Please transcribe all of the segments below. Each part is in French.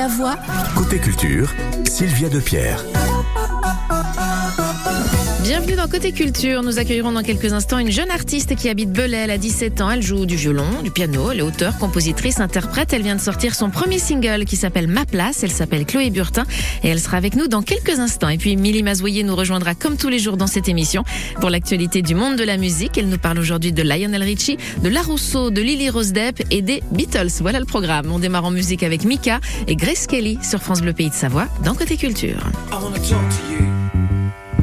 Savoie. Côté culture, Sylvia Depierre. Bienvenue dans Côté Culture. Nous accueillerons dans quelques instants une jeune artiste qui habite Belay. Elle a 17 ans. Elle joue du violon, du piano. Elle est auteure, compositrice, interprète. Elle vient de sortir son premier single qui s'appelle Ma Place. Elle s'appelle Chloé Burtin et elle sera avec nous dans quelques instants. Et puis Milly Mazoyer nous rejoindra comme tous les jours dans cette émission pour l'actualité du monde de la musique. Elle nous parle aujourd'hui de Lionel Richie, de La Rousseau, de Lily Rose Depp et des Beatles. Voilà le programme. On démarre en musique avec Mika et Grace Kelly sur France Bleu Pays de Savoie dans Côté Culture. I to.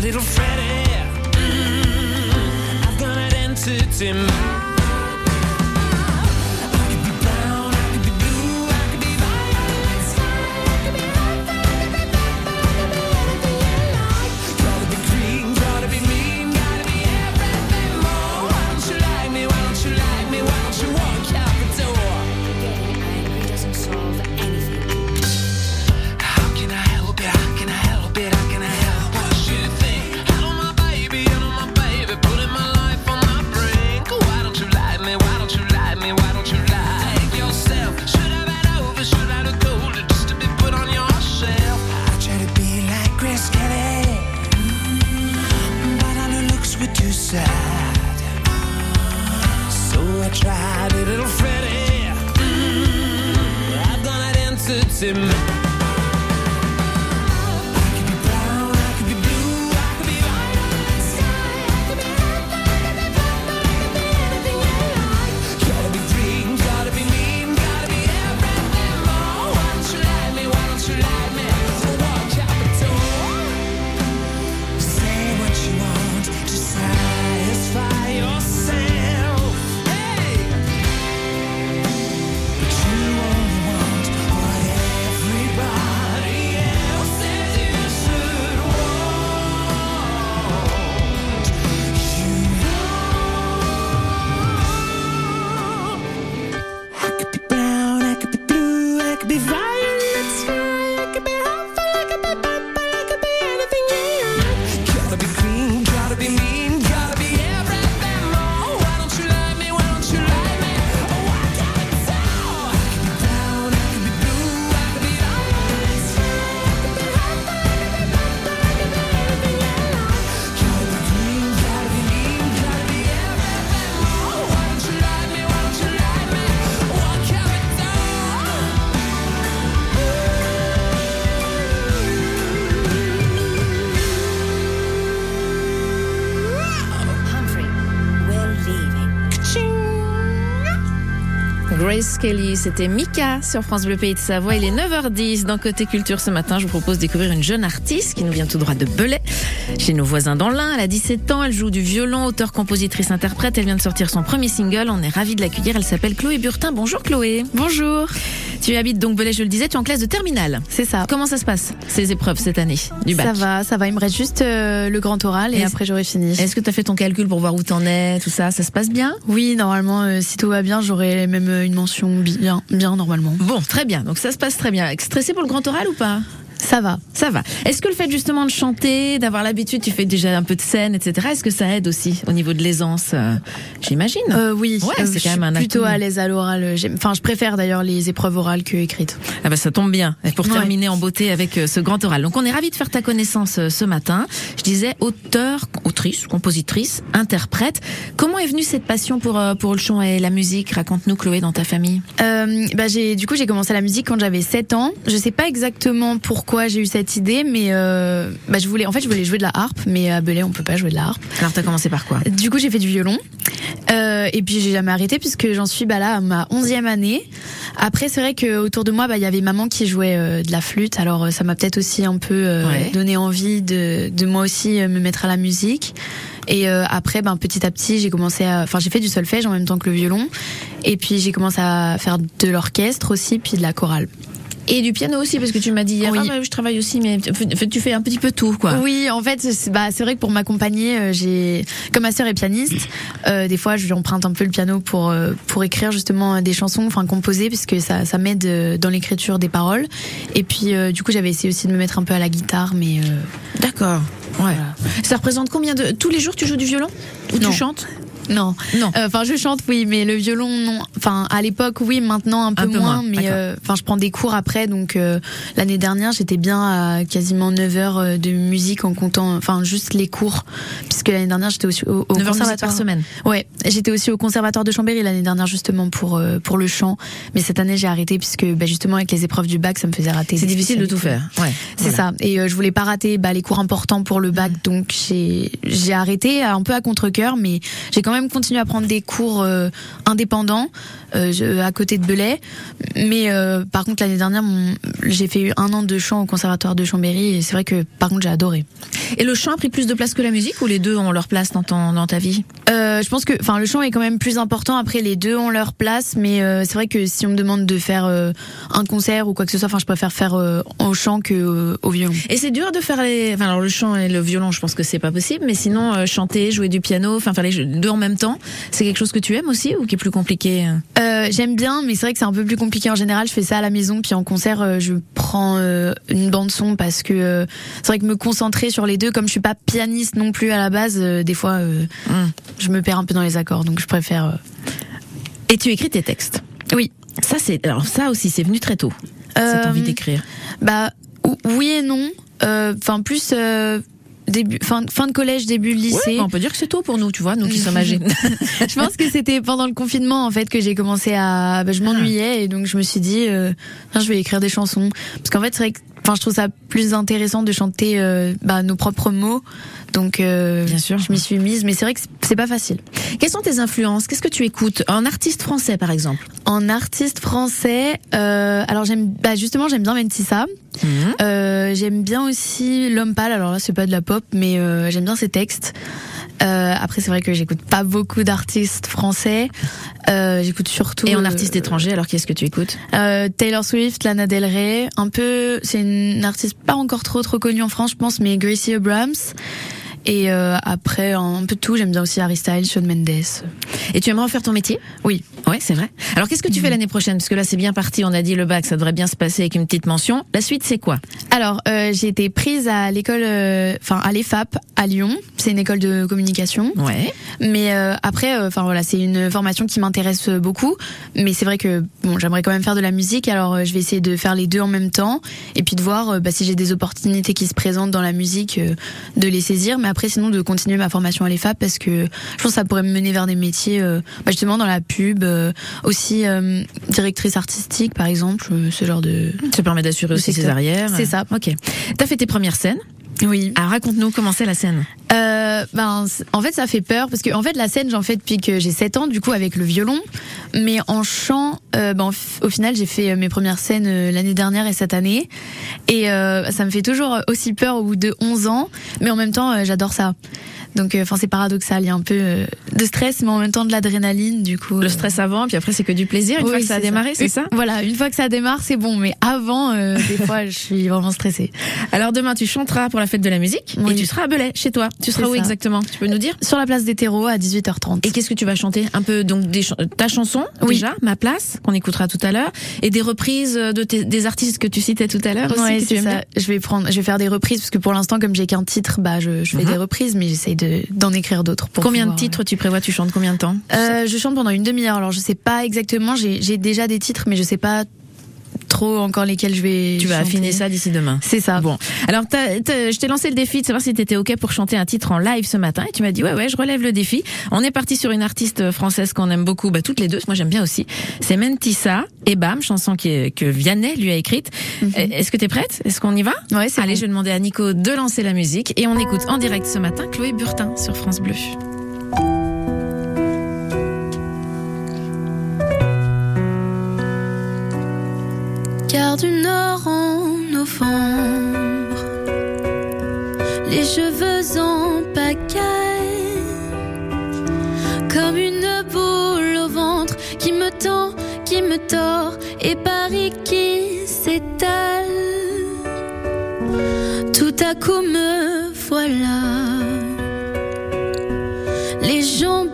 Little Freddie. Mm, I've got an entity Grace Kelly, c'était Mika sur France Bleu Pays de Savoie. Il est 9h10 dans Côté Culture ce matin. Je vous propose de découvrir une jeune artiste qui nous vient tout droit de Belay, chez nos voisins dans l'Ain. Elle a 17 ans, elle joue du violon, auteur, compositrice, interprète. Elle vient de sortir son premier single. On est ravis de l'accueillir. Elle s'appelle Chloé Burtin. Bonjour Chloé. Bonjour. Tu habites donc Belay, je le disais, tu es en classe de terminale. C'est ça. Comment ça se passe, ces épreuves cette année du bac? Ça va, ça va. Il me reste juste euh, le grand oral et après j'aurai fini. Est-ce que tu as fait ton calcul pour voir où t'en es, tout ça? Ça se passe bien? Oui, normalement, euh, si tout va bien, j'aurai même euh, une mention bien, bien normalement. Bon, très bien. Donc ça se passe très bien. Stressé pour le grand oral ou pas? Ça va. Ça va. Est-ce que le fait justement de chanter, d'avoir l'habitude, tu fais déjà un peu de scène, etc. Est-ce que ça aide aussi au niveau de l'aisance euh, J'imagine? Euh, oui, Ouais, euh, c'est quand même un plutôt à l'aise à l'oral. J'aime- Enfin, je préfère d'ailleurs les épreuves orales que écrites. Ah bah ça tombe bien. Et pour Ouais. terminer en beauté avec euh, ce grand oral. Donc on est ravis de faire ta connaissance euh, ce matin. Je disais auteur, autrice, compositrice, interprète. Comment est venue cette passion pour euh, pour le chant et la musique? Raconte-nous Chloé dans ta famille. Euh, bah j'ai du coup j'ai commencé la musique quand j'avais 7 ans. Je sais pas exactement pourquoi pourquoi j'ai eu cette idée, mais euh, bah, je voulais, en fait, je voulais jouer de la harpe, mais à Belay, on peut pas jouer de la harpe. Alors t'as commencé par quoi? Du coup, j'ai fait du violon. Euh, et puis j'ai jamais arrêté puisque j'en suis bah là à ma onzième année. Après, c'est vrai que autour de moi, bah il y avait maman qui jouait euh, de la flûte. Alors ça m'a peut-être aussi un peu Ouais. donné envie de, de moi aussi me mettre à la musique. Et euh, après, ben petit à petit, j'ai commencé à, enfin j'ai fait du solfège en même temps que le violon. Et puis j'ai commencé à faire de l'orchestre aussi, puis de la chorale. Et du piano aussi, parce que tu m'as dit hier, Oui. ah, bah, je travaille aussi, mais tu- fais un petit peu tout, quoi. Oui, en fait, c'est bah, c'est vrai que pour m'accompagner, euh, j'ai, comme ma sœur est pianiste, euh, des fois, je lui emprunte un peu le piano pour euh, pour écrire justement des chansons, enfin composer, puisque ça ça m'aide dans l'écriture des paroles. Et puis, euh, du coup, j'avais essayé aussi de me mettre un peu à la guitare, mais euh, D'accord. Ouais. Ça représente combien de tous les jours tu joues du violon? Ou Non. tu chantes? Non. Non. Euh, Enfin, je chante, oui, mais le violon, non. Enfin, à l'époque, oui, maintenant un peu, Un peu moins, moins, mais euh, enfin, je prends des cours après. Donc, euh, l'année dernière, j'étais bien à quasiment 9 heures de musique en comptant, enfin, juste les cours, puisque l'année dernière, j'étais aussi au, au 9 heures de musique conservatoire. par semaine. Ouais, j'étais aussi au conservatoire de Chambéry l'année dernière justement pour pour le chant, mais cette année j'ai arrêté puisque bah, justement avec les épreuves du bac ça me faisait rater. C'est difficile de tout faire. Ouais. C'est Voilà. ça. Et je voulais pas rater bah, les cours importants pour le bac, donc j'ai arrêté un peu à contre cœur, mais j'ai quand même continué à prendre des cours euh, indépendants euh, à côté de Belay. Mais euh, par contre l'année dernière, j'ai fait un an de chant au conservatoire de Chambéry et c'est vrai que par contre j'ai adoré. Et le chant a pris plus de place que la musique ou les deux ont leur place dans, ton, dans ta vie? Je pense que, enfin, le chant est quand même plus important. Après, les deux ont leur place, mais c'est vrai que si on me demande de faire un concert ou quoi que ce soit, enfin, je préfère faire au chant que au violon. Et c'est dur de faire les. Enfin, alors le chant et le violon, je pense que c'est pas possible, mais sinon, chanter, jouer du piano, enfin, faire les deux en même temps, c'est quelque chose que tu aimes aussi ou qui est plus compliqué Euh, J'aime bien, mais c'est vrai que c'est un peu plus compliqué en général. Je fais ça à la maison, puis en concert, euh, je prends euh, une bande son parce que euh, c'est vrai que me concentrer sur les deux, comme je suis pas pianiste non plus à la base, euh, des fois, euh, Mm. je me perds un peu dans les accords, donc je préfère. euh, Et tu écris tes textes? Oui. Ça, c'est. Alors, ça aussi, c'est venu très tôt, cette Euh, envie d'écrire. Bah ou- oui et non. Euh, Enfin plus euh, début fin fin de collège début de lycée. Ouais, bah, on peut dire que c'est tôt pour nous, tu vois, nous qui sommes âgés. je pense que c'était pendant le confinement en fait que j'ai commencé à bah, je m'ennuyais et donc je me suis dit euh, je vais écrire des chansons parce qu'en fait c'est vrai que enfin je trouve ça plus intéressant de chanter euh, bah, nos propres mots. Donc euh, Bien sûr. je m'y suis mise mais c'est vrai que c'est- pas facile. Quelles sont tes influences? Qu'est-ce que tu écoutes? Un artiste français, par exemple En artiste français, euh, alors j'aime bah justement j'aime bien Mentissa. Euh, j'aime bien aussi L'homme pâle. Alors là, c'est pas de la pop, mais j'aime bien ses textes. Après, c'est vrai que j'écoute pas beaucoup d'artistes français. J'écoute surtout. Et en artiste étranger, alors qu'est-ce que tu écoutes? Taylor Swift, Lana Del Rey, un peu. C'est une artiste pas encore trop trop connue en France, je pense, mais Gracie Abrams. Et euh, après, un peu de tout. J'aime bien aussi Harry Styles, Shawn Mendes. Et tu aimerais en faire ton métier? Oui. Ouais, c'est vrai. Alors qu'est-ce que tu fais l'année prochaine? Parce que là, c'est bien parti. On a dit le bac, ça devrait bien se passer avec une petite mention. La suite, c'est quoi? Alors, euh, j'ai été prise à l'école, euh, enfin à l'EFAP à Lyon. C'est une école de communication. Ouais. Mais euh, après, enfin voilà, c'est une formation qui m'intéresse beaucoup. Mais c'est vrai que bon, j'aimerais quand même faire de la musique. Alors, je vais essayer de faire les deux en même temps, et puis de voir bah, si j'ai des opportunités qui se présentent dans la musique, de les saisir. Mais après, sinon, de continuer ma formation à l'EFAP parce que je pense que ça pourrait me mener vers des métiers, euh, bah, justement dans la pub, euh, aussi euh, directrice artistique, par exemple, ce genre de. Ça permet d'assurer aussi ses arrières. C'est ça. Ok. T'as fait tes premières scènes. Oui. Alors raconte-nous comment c'est la scène. Euh, ben, en fait, ça fait peur parce que en fait, la scène, j'en fais depuis que j'ai 7 ans, du coup, avec le violon. Mais en chant, euh, ben, au final, j'ai fait mes premières scènes euh, l'année dernière et cette année. Et ça me fait toujours aussi peur au bout de 11 ans, mais en même temps, j'adore ça. Donc, enfin, c'est paradoxal. Il y a un peu euh, de stress, mais en même temps de l'adrénaline, du coup. Le euh, stress avant, puis après c'est que du plaisir. Une oui, fois que ça a démarré, c'est ça? Voilà, une fois que ça démarre, c'est bon. Mais avant, euh, des fois, je suis vraiment stressée. Alors demain, tu chanteras pour la fête de la musique Oui. et tu seras à Belay, chez toi. Tu seras où ça. exactement? Tu peux nous dire? Sur la place des terreaux à 18h30. Et qu'est-ce que tu vas chanter? Un peu donc des ch- ta chanson Oui. déjà, ma place qu'on écoutera tout à l'heure, et des reprises de tes- des artistes que tu citais tout à l'heure. Ouais, c'est ça. Je vais prendre, je vais faire des reprises parce que pour l'instant, comme j'ai qu'un titre, bah, je, je fais Mhm. des reprises, mais j'essaye de, d'en écrire d'autres. Pour Combien de titres tu prévois Tu chantes combien de temps? Euh, Je chante pendant une demi-heure. Alors, je sais pas exactement. J'ai, j'ai déjà des titres, mais je sais pas trop encore lesquelles je vais. Tu vas chanter. affiner ça d'ici demain. C'est ça. Bon, alors t'as- t'as- je t'ai lancé le défi de savoir si t'étais ok pour chanter un titre en live ce matin et tu m'as dit ouais ouais je relève le défi. On est parti sur une artiste française qu'on aime beaucoup, bah toutes les deux, moi j'aime bien aussi. C'est Mentissa et Bam, chanson qui est- que Vianney lui a écrite. Euh, Est-ce que t'es prête? Est-ce qu'on y va? Ouais, c'est Allez, bon. je vais demander à Nico de lancer la musique et on écoute en direct ce matin Chloé Burtin sur France Bleu. Car du nord en novembre, les cheveux en pagaille, comme une boule au ventre qui me tend, qui me tord, et Paris qui s'étale. Tout à coup me voilà, les jambes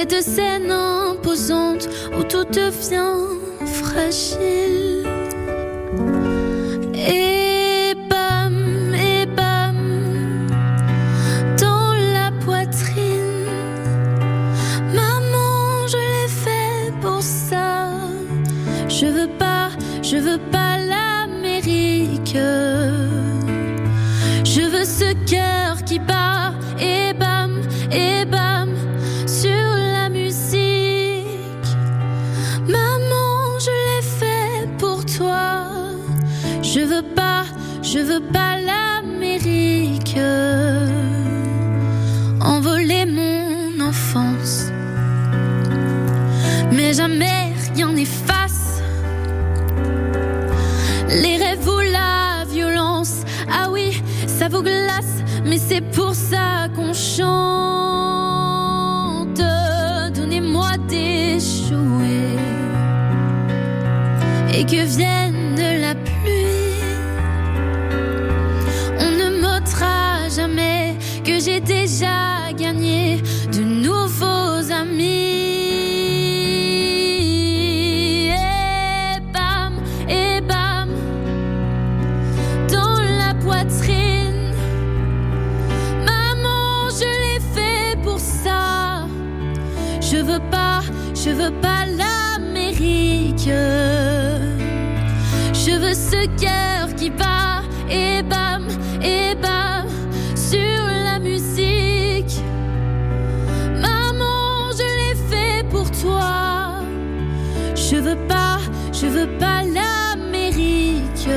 cette scène imposante où tout devient fragile. Ça vous glace, mais c'est pour ça qu'on chante. Donnez-moi jouets et que vienne veux ce cœur qui bat et bam, et bam sur la musique. Maman, je l'ai fait pour toi. Je veux pas, je veux pas l'Amérique.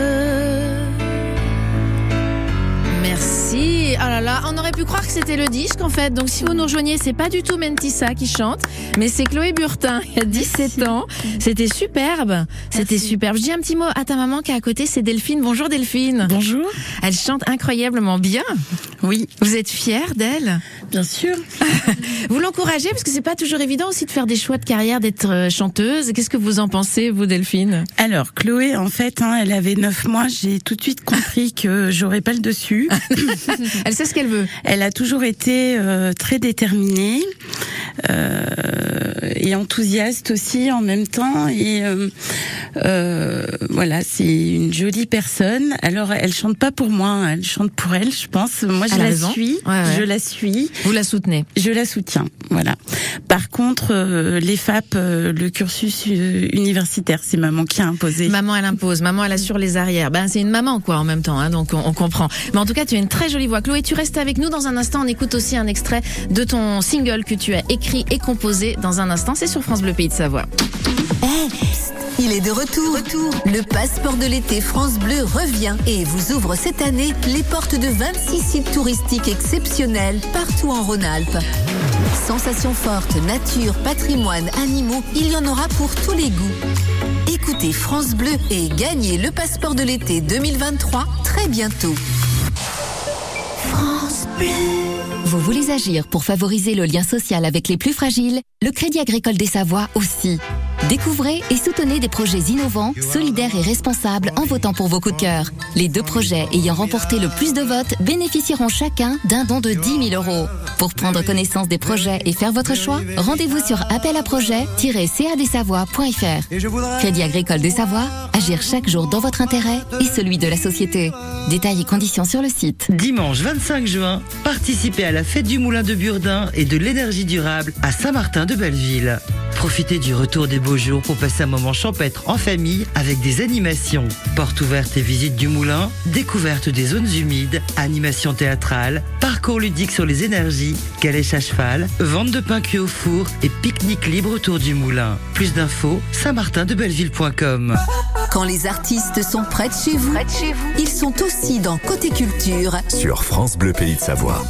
Là on aurait pu croire que c'était le disque en fait. Donc si vous nous rejoignez, c'est pas du tout Mentissa qui chante, mais c'est Chloé Burtin. Il y a 17 ans. C'était superbe. C'était superbe. Je dis un petit mot à ta maman qui est à côté, c'est Delphine. Bonjour Delphine. Bonjour. Elle chante incroyablement bien. Oui, Vous êtes fière d'elle? Bien sûr. Vous l'encouragez parce que c'est pas toujours évident aussi de faire des choix de carrière, d'être euh, chanteuse. Qu'est-ce que vous en pensez, vous Delphine? Alors, Chloé, en fait, hein, elle avait neuf mois. J'ai tout de suite compris que j'aurais pas le dessus. Elle sait Elle a toujours été euh, très déterminée euh, et enthousiaste aussi en même temps. Et euh, euh, voilà, c'est une jolie personne. Alors, elle chante pas pour moi, hein, elle chante pour elle, je pense. Moi, je la raison. suis, Ouais, ouais. je la suis. Vous la soutenez. Je la soutiens, voilà. Par contre, euh, les FAP, euh, le cursus universitaire, c'est maman qui a imposé. Maman, elle impose. Maman, elle assure les arrières. Ben, c'est une maman, quoi, en même temps, hein, donc on, on comprend. Mais en tout cas, tu as une très jolie voix. Chloé, tu restes avec nous dans un instant. On écoute aussi un extrait de ton single que tu as écrit et composé dans un instant. C'est sur France Bleu Pays de Savoie. Il est de retour. Le passeport de l'été France Bleu revient et vous ouvre cette année les portes de 26 sites touristiques exceptionnels partout en Rhône-Alpes. Sensations fortes, nature, patrimoine, animaux, il y en aura pour tous les goûts. Écoutez France Bleu et gagnez le passeport de l'été 2023 très bientôt. France Bleu. Vous voulez agir pour favoriser le lien social avec les plus fragiles? Le Crédit Agricole des Savoies aussi. Découvrez et soutenez des projets innovants, solidaires et responsables en votant pour vos coups de cœur. Les deux projets ayant remporté le plus de votes bénéficieront chacun d'un don de 10 000 euros. Pour prendre connaissance des projets et faire votre choix, rendez-vous sur appel à projet-cadesavoies.fr. Crédit Agricole des Savoies, Agir chaque jour dans votre intérêt et celui de la société. Détails et conditions sur le site. Dimanche 25 juin, participez à la fête du Moulin de Burdin et de l'énergie durable à Saint-Martin de Belleville. Profitez du retour des beaux jours pour passer un moment champêtre en famille avec des animations. Portes ouvertes et visites du moulin, découverte des zones humides, animations théâtrales, parcours ludiques sur les énergies, calèche à cheval, vente de pain cuit au four et pique-nique libre autour du moulin. Plus d'infos, saint-martin-de-belleville.com. Quand les artistes sont près de chez vous, ils sont aussi dans Côté Culture. Sur France Bleu Pays de Savoie.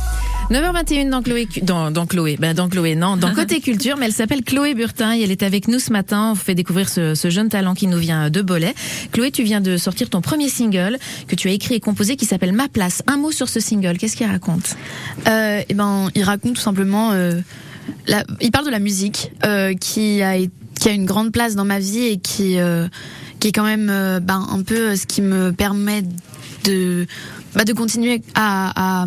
9h21 dans Chloé, dans, dans Chloé, ben dans Chloé, non, dans Côté Culture, mais elle s'appelle Chloé Burtin et elle est avec nous ce matin. On vous fait découvrir ce, ce jeune talent qui nous vient de Bolet. Chloé, tu viens de sortir ton premier single que tu as écrit et composé qui s'appelle Ma Place. Un mot sur ce single, qu'est-ce qu'il raconte? Euh, et ben, il raconte tout simplement. Euh, la, il parle de la musique euh, qui a qui a une grande place dans ma vie et qui euh, qui est quand même euh, ben, un peu ce qui me permet de bah, de continuer à, à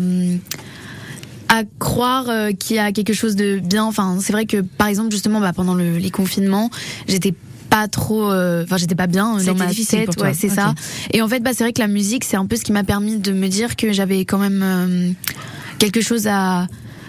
à croire euh, qu'il y a quelque chose de bien. Enfin, c'est vrai que par exemple justement bah, pendant le, les confinements, j'étais pas trop euh, enfin j'étais pas bien euh, dans ma tête. ouais c'est ça. Et en fait bah c'est vrai que la musique c'est un peu ce qui m'a permis de me dire que j'avais quand même euh, quelque chose à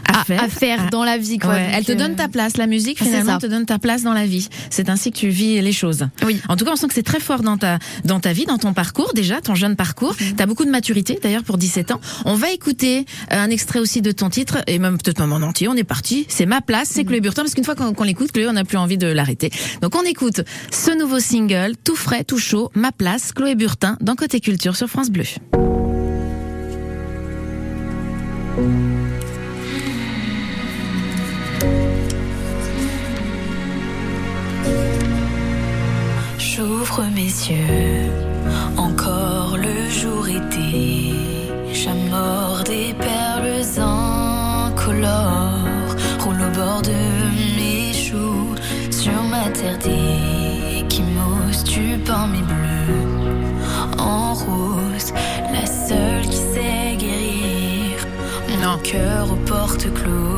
À faire. Ah. dans la vie quoi Ouais, elle te donne ta place. La musique, c'est finalement, te donne ta place dans la vie. C'est ainsi que tu vis les choses. Oui. En tout cas, on sent que c'est très fort dans ta, dans ta vie, dans ton parcours, déjà, ton jeune parcours. Mhm. Tu as beaucoup de maturité, d'ailleurs, pour 17 ans. On va écouter euh, un extrait aussi de ton titre, et même peut-être même en entier. On est parti. C'est ma place, c'est Chloé Burton, parce qu'une fois qu'on qu'on l'écoute, Chloé, on n'a plus envie de l'arrêter. Donc, on écoute ce nouveau single, tout frais, tout chaud, ma place, Chloé Burtin, dans Côté Culture sur France Bleu. J'ouvre mes yeux, encore le jour été. J'amorce des perles incolores, roule au bord de mes joues, sur ma terre d'échymose, du pain mes bleus, en rose, la seule qui sait guérir mon cœur aux portes closes.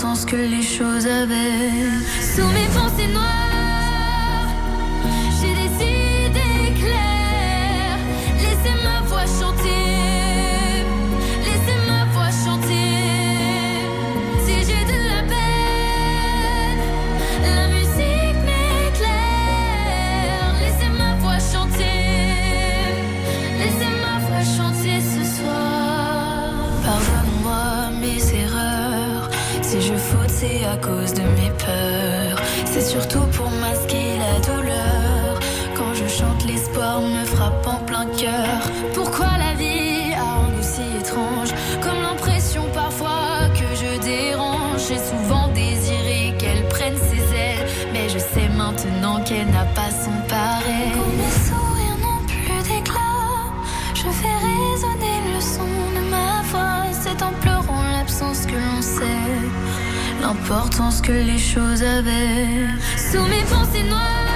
L'importance que les choses avaient. Sous mes pensées noires, cause de mes peurs. C'est surtout pour masquer la douleur. Quand je chante, l'espoir me frappe en plein cœur. Pourquoi la vie a un goût si étrange? Comme l'impression parfois que je dérange. J'ai souvent désiré qu'elle prenne ses ailes. Mais je sais maintenant qu'elle n'a pas l'importance que les choses avaient. Sous mes pensées noires,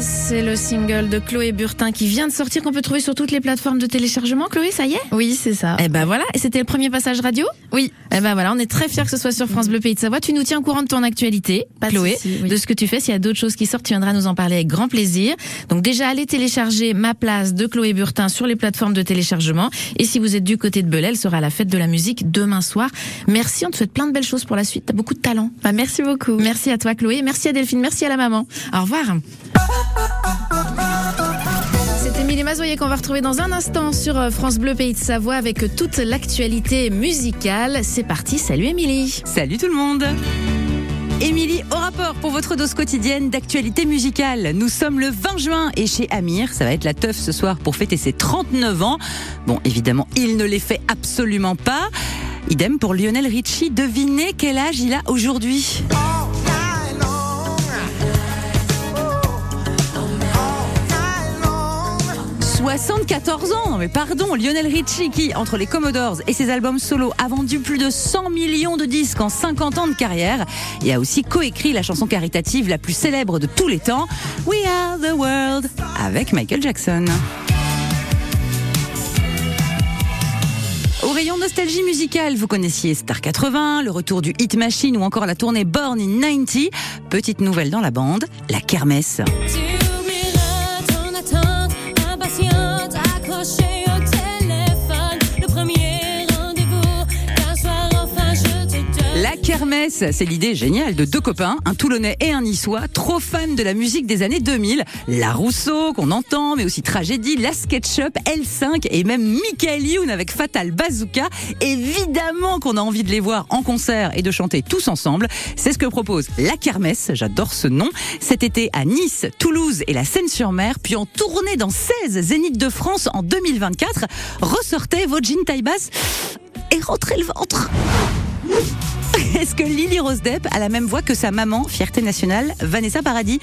C'est le single de Chloé Burtin qui vient de sortir, qu'on peut trouver sur toutes les plateformes de téléchargement. Chloé, ça y est? Oui, c'est ça. Eh ben voilà, et c'était le premier passage radio? Oui. Eh ben voilà, on est très fiers que ce soit sur France Bleu Pays de Savoie. Tu nous tiens au courant de ton actualité, Pas de Chloé, oui. de ce que tu fais. S'il y a d'autres choses qui sortent, tu viendras nous en parler avec grand plaisir. Donc déjà, allez télécharger Ma place de Chloé Burtin sur les plateformes de téléchargement. Et si vous êtes du côté de Belay, elle sera à la fête de la musique demain soir. Merci, on te souhaite plein de belles choses pour la suite. T'as beaucoup de talent. Bah, merci beaucoup. Merci à toi, Chloé. Merci à Delphine. Merci à la maman. Au revoir. Émilie Mazoyer qu'on va retrouver dans un instant sur euh, France Bleu Pays de Savoie avec toute l'actualité musicale. C'est parti, salut Émilie. Salut tout le monde Émilie, au rapport pour votre dose quotidienne d'actualité musicale. Nous sommes le 20 juin et chez Amir, ça va être la teuf ce soir pour fêter ses 39 ans. Bon, évidemment, il ne les fait absolument pas. Idem pour Lionel Richie. Devinez quel âge il a aujourd'hui? 74 ans, mais pardon, Lionel Richie qui, entre les Commodores et ses albums solo, a vendu plus de 100 millions de disques en 50 ans de carrière et a aussi coécrit la chanson caritative la plus célèbre de tous les temps, We Are the World, avec Michael Jackson. Au rayon nostalgie musicale, vous connaissiez Star 80, le retour du Hit Machine ou encore la tournée Born in 90. Petite nouvelle dans la bande, la kermesse. canción. C'est l'idée géniale de deux copains, un Toulonnais et un Niçois, trop fans de la musique des années 2000. La Rousseau qu'on entend, mais aussi Tragédie, La SketchUp, L5 et même Michael Youn avec Fatal Bazooka. Évidemment qu'on a envie de les voir en concert et de chanter tous ensemble. C'est ce que propose la kermesse, j'adore ce nom, cet été à Nice, Toulouse et la Seine-sur-Mer, puis en tournée dans 16 Zénith de France en 2024. Ressortez vos jeans taille basse et rentrez le ventre. Est-ce que Lily Rose Depp a la même voix que sa maman, fierté nationale, Vanessa Paradis?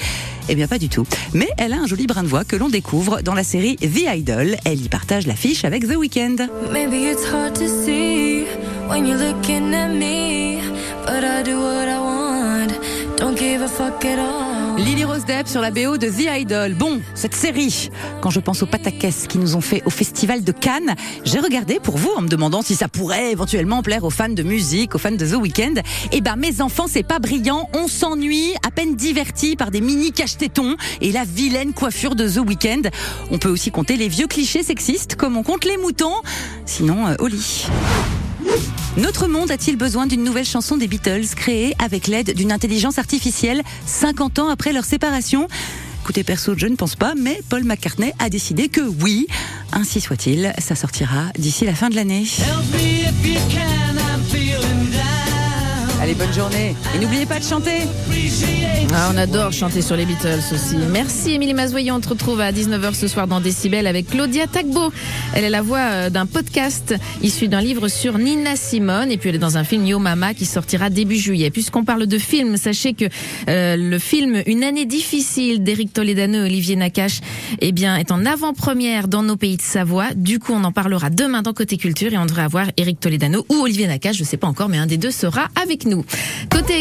Eh bien pas du tout. Mais elle a un joli brin de voix que l'on découvre dans la série The Idol. Elle y partage l'affiche avec The Weeknd. Don't give a fuck at all. Lily Rose Depp sur la BO de The Idol. Bon, cette série, quand je pense aux pataquès qui nous ont fait au festival de Cannes, j'ai regardé pour vous en me demandant si ça pourrait éventuellement plaire aux fans de musique, aux fans de The Weeknd. Eh ben, mes enfants, c'est pas brillant. On s'ennuie, à peine divertis par des mini cache-tétons et la vilaine coiffure de The Weeknd. On peut aussi compter les vieux clichés sexistes comme on compte les moutons. Sinon, euh, au lit. Notre monde a-t-il besoin d'une nouvelle chanson des Beatles créée avec l'aide d'une intelligence artificielle 50 ans après leur séparation? Écoutez, perso, je ne pense pas, mais Paul McCartney a décidé que oui, ainsi soit-il, ça sortira d'ici la fin de l'année. Allez, bonne journée. Et n'oubliez pas de chanter. Ah, on adore chanter sur les Beatles aussi. Merci Émilie Mazoyer. On te retrouve à 19h ce soir dans Décibel avec Claudia Tagbo. Elle est la voix euh, d'un podcast issu d'un livre sur Nina Simone. Et puis elle est dans un film Yo Mama qui sortira début juillet. Puisqu'on parle de film, sachez que euh, le film Une année difficile d'Éric Toledano et Olivier Nakache eh bien, est en avant-première dans nos pays de Savoie. Du coup, on en parlera demain dans Côté Culture et on devrait avoir Éric Toledano ou Olivier Nakache, je sais pas encore, mais un des deux sera avec nous. Côté